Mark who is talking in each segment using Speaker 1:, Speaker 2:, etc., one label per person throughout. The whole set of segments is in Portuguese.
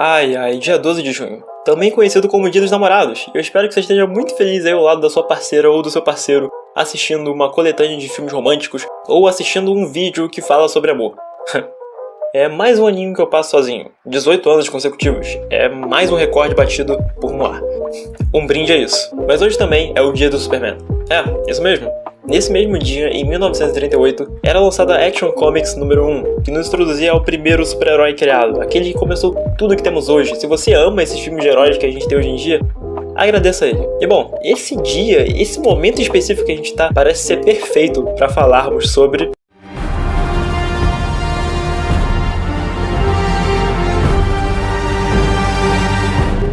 Speaker 1: Ai ai, dia 12 de junho. Também conhecido como Dia dos Namorados. Eu espero que você esteja muito feliz aí ao lado da sua parceira ou do seu parceiro, assistindo uma coletânea de filmes românticos ou assistindo um vídeo que fala sobre amor. É mais um aninho que eu passo sozinho. 18 anos consecutivos. É mais um recorde batido por Noir. Um brinde é isso. Mas hoje também é o dia do Superman. É, isso mesmo. Nesse mesmo dia, em 1938, era lançada Action Comics número 1, que nos introduzia ao primeiro super-herói criado, aquele que começou tudo que temos hoje. Se você ama esses filmes de heróis que a gente tem hoje em dia, agradeça a ele. E bom, esse dia, esse momento específico que a gente tá, parece ser perfeito para falarmos sobre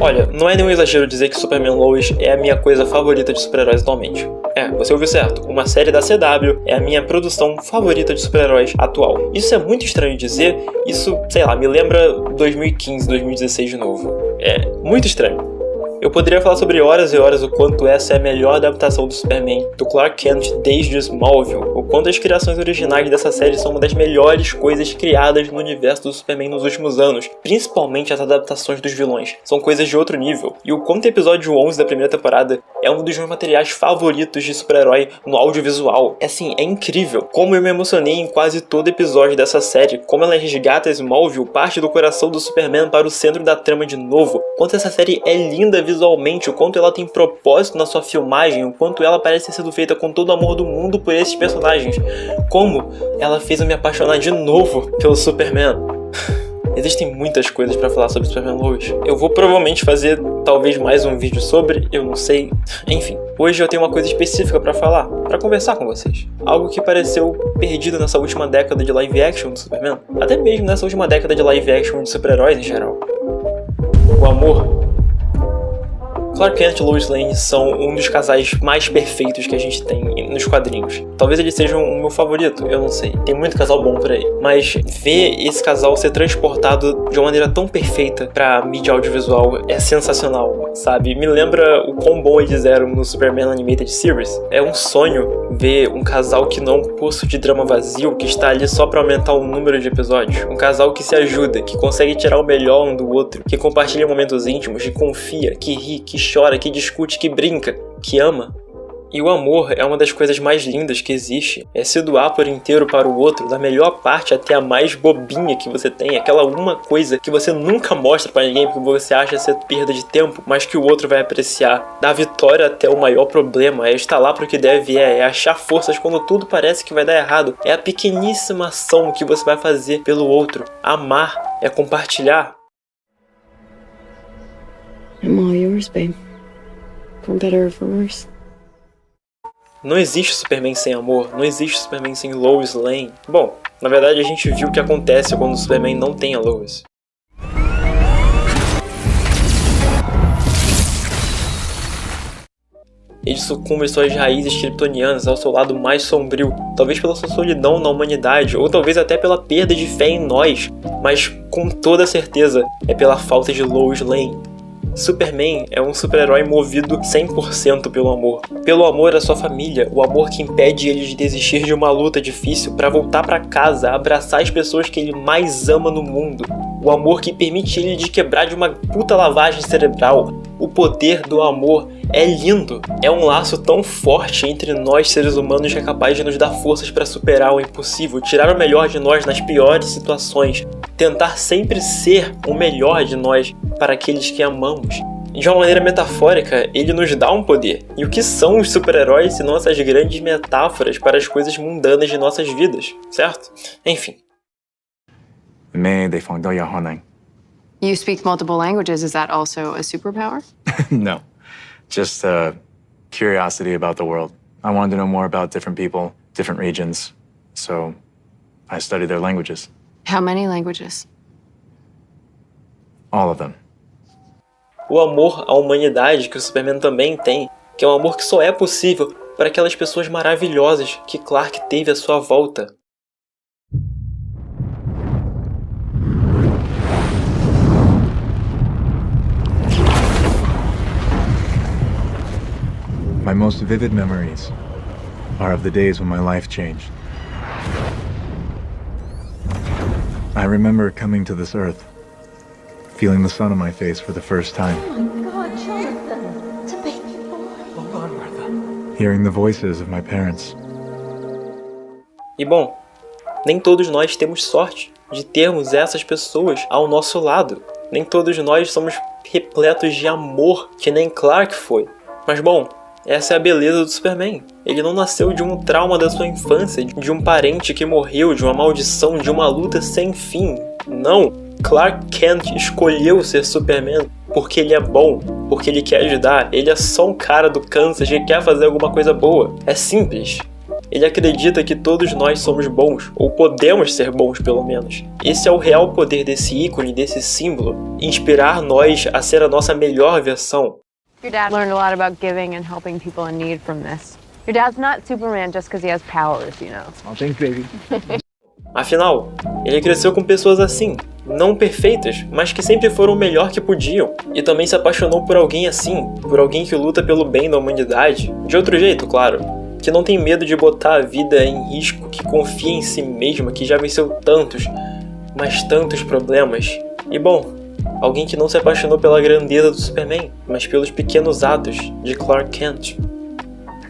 Speaker 1: Olha, não é nenhum exagero dizer que Superman Lois é a minha coisa favorita de super-heróis atualmente. É, você ouviu certo. Uma série da CW é a minha produção favorita de super-heróis atual. Isso é muito estranho dizer, isso, sei lá, me lembra 2015, 2016 de novo. É muito estranho. Eu poderia falar sobre horas e horas o quanto essa é a melhor adaptação do Superman, do Clark Kent desde Smallville, o quanto as criações originais dessa série são uma das melhores coisas criadas no universo do Superman nos últimos anos, principalmente as adaptações dos vilões, são coisas de outro nível, e o quanto o episódio 11 da primeira temporada é um dos meus materiais favoritos de super-herói no audiovisual. É assim, é incrível como eu me emocionei em quase todo episódio dessa série, como ela resgata Smallville, parte do coração do Superman para o centro da trama de novo, quanto essa série é linda visualmente, o quanto ela tem propósito na sua filmagem, o quanto ela parece ter sido feita com todo o amor do mundo por esses personagens. Como ela fez eu me apaixonar de novo pelo Superman. Existem muitas coisas para falar sobre Superman Lois. Eu vou provavelmente fazer talvez mais um vídeo sobre, eu não sei. Enfim, hoje eu tenho uma coisa específica para falar, para conversar com vocês. Algo que pareceu perdido nessa última década de live action do Superman, até mesmo nessa última década de live action de super-heróis em geral. O amor Clark Kent e Lois Lane são um dos casais mais perfeitos que a gente tem nos quadrinhos. Talvez eles sejam o meu favorito, eu não sei. Tem muito casal bom por aí. Mas ver esse casal ser transportado de uma maneira tão perfeita pra mídia audiovisual é sensacional, sabe? Me lembra o quão bom eles eram no Superman Animated Series. É um sonho ver um casal que não é um poço de drama vazio, que está ali só para aumentar o número de episódios. Um casal que se ajuda, que consegue tirar o melhor um do outro, que compartilha momentos íntimos, que confia, que ri, que chora, que discute, que brinca, que ama. E o amor é uma das coisas mais lindas que existe. É se doar por inteiro para o outro, da melhor parte até a mais bobinha que você tem, aquela uma coisa que você nunca mostra para ninguém porque você acha ser perda de tempo, mas que o outro vai apreciar. Da vitória até o maior problema, é estar lá para o que deve é, é achar forças quando tudo parece que vai dar errado. É a pequeníssima ação que você vai fazer pelo outro. Amar é compartilhar. I'm babe. For better or for worse. Não existe Superman sem amor, não existe Superman sem Lois Lane. Bom, na verdade a gente viu o que acontece quando o Superman não tem a Lois. Ele sucumbe suas raízes kryptonianas ao seu lado mais sombrio, talvez pela sua solidão na humanidade, ou talvez até pela perda de fé em nós, mas com toda certeza é pela falta de Lois Lane. Superman é um super-herói movido 100% pelo amor. Pelo amor à sua família, o amor que impede ele de desistir de uma luta difícil para voltar para casa, abraçar as pessoas que ele mais ama no mundo. O amor que permite ele de quebrar de uma puta lavagem cerebral. O poder do amor é lindo. É um laço tão forte entre nós seres humanos que é capaz de nos dar forças para superar o impossível, tirar o melhor de nós nas piores situações, tentar sempre ser o melhor de nós para aqueles que amamos. De uma maneira metafórica, ele nos dá um poder. E o que são os super-heróis se não essas grandes metáforas para as coisas mundanas de nossas vidas, certo? Enfim.
Speaker 2: You speak multiple languages. Is that also a superpower?
Speaker 3: no. Just uh, curiosity about the world. I wanted to know more about different people, different regions. So I studied their languages.
Speaker 2: How many languages?
Speaker 3: All of them.
Speaker 1: O amor à humanidade que o Superman também tem, que é um amor que só é possível para aquelas pessoas maravilhosas que Clark teve à sua volta.
Speaker 3: My most vivid memories are of the days when my life changed. I remember coming to this earth feeling the sun on my face for the first time.
Speaker 4: Oh my God, Jonathan, it's a baby boy.
Speaker 3: Hearing the voices of my parents.
Speaker 1: E bom, nem todos nós temos sorte de termos essas pessoas ao nosso lado. Nem todos nós somos repletos de amor, que nem Clark foi. Mas bom, essa é a beleza do Superman. Ele não nasceu de um trauma da sua infância, de um parente que morreu, de uma maldição, de uma luta sem fim. Não! Clark Kent escolheu ser Superman porque ele é bom, porque ele quer ajudar. Ele é só um cara do Kansas que quer fazer alguma coisa boa. É simples. Ele acredita que todos nós somos bons, ou podemos ser bons pelo menos. Esse é o real poder desse ícone, desse símbolo, inspirar nós a ser a nossa melhor versão.
Speaker 2: Your dad learned a lot about giving and helping people in need from this. Your dad's not Superman just because he has powers, you know.
Speaker 3: Oh, thanks, baby.
Speaker 1: Afinal, ele cresceu com pessoas assim, não perfeitas, mas que sempre foram o melhor que podiam. E também se apaixonou por alguém assim, por alguém que luta pelo bem da humanidade. De outro jeito, claro. Que não tem medo de botar a vida em risco, que confia em si mesma, que já venceu tantos, mas tantos problemas. E bom, alguém que não se apaixonou pela grandeza do Superman, mas pelos pequenos atos de Clark Kent.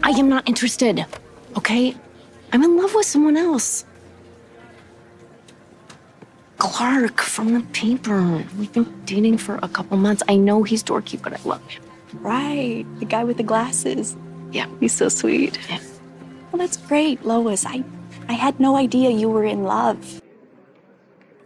Speaker 5: I am not interested, okay? I'm in love with someone else. Clark from the paper. We've been dating for a couple months. I know he's dorky, but I love him.
Speaker 6: Right, the guy with the glasses.
Speaker 5: Yeah, he's so sweet. Yeah.
Speaker 6: Well, that's great, Lois. I, I had no idea you were in love.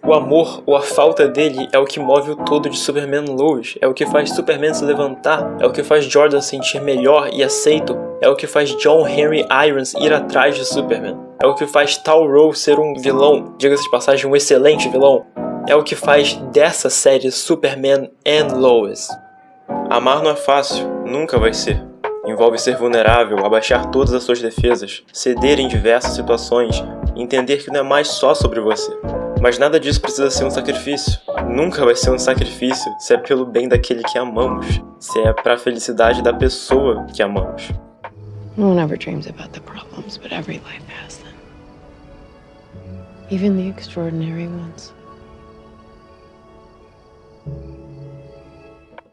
Speaker 1: O amor ou a falta dele é o que move o todo de Superman Lois, é o que faz Superman se levantar, é o que faz Jordan sentir melhor e aceito, é o que faz John Henry Irons ir atrás de Superman, é o que faz Tal Rove ser um vilão, diga-se de passagem, um excelente vilão, é o que faz dessa série Superman and Lois. Amar não é fácil, nunca vai ser. Envolve ser vulnerável, abaixar todas as suas defesas, ceder em diversas situações, entender que não é mais só sobre você. Mas nada disso precisa ser um sacrifício. Nunca vai ser um sacrifício se é pelo bem daquele que amamos, se é para a felicidade da pessoa que amamos.
Speaker 2: No one ever dreams about the problems, but every life has them. Even the extraordinary ones.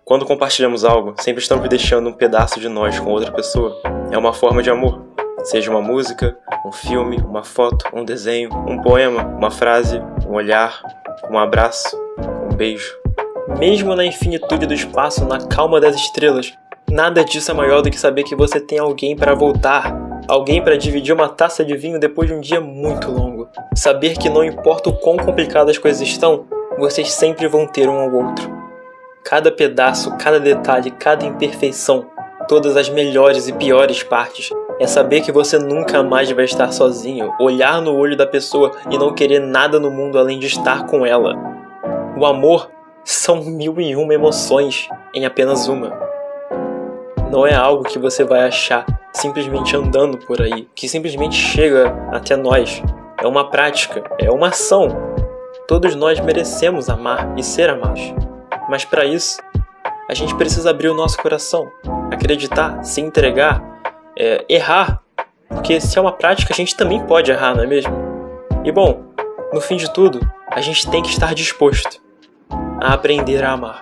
Speaker 1: Quando compartilhamos algo, sempre estamos deixando um pedaço de nós com outra pessoa. É uma forma de amor. Seja uma música, um filme, uma foto, um desenho, um poema, uma frase, um olhar, um abraço, um beijo. Mesmo na infinitude do espaço, na calma das estrelas, nada disso é maior do que saber que você tem alguém para voltar, alguém para dividir uma taça de vinho depois de um dia muito longo. Saber que não importa o quão complicadas as coisas estão, vocês sempre vão ter um ao outro. Cada pedaço, cada detalhe, cada imperfeição, todas as melhores e piores partes, é saber que você nunca mais vai estar sozinho, olhar no olho da pessoa e não querer nada no mundo além de estar com ela. O amor são mil e uma emoções em apenas uma. Não é algo que você vai achar simplesmente andando por aí, que simplesmente chega até nós. É uma prática, é uma ação. Todos nós merecemos amar e ser amados. Mas para isso, a gente precisa abrir o nosso coração, acreditar, se entregar, é, errar. Porque se é uma prática, a gente também pode errar, não é mesmo? E bom, no fim de tudo, a gente tem que estar disposto a aprender a amar.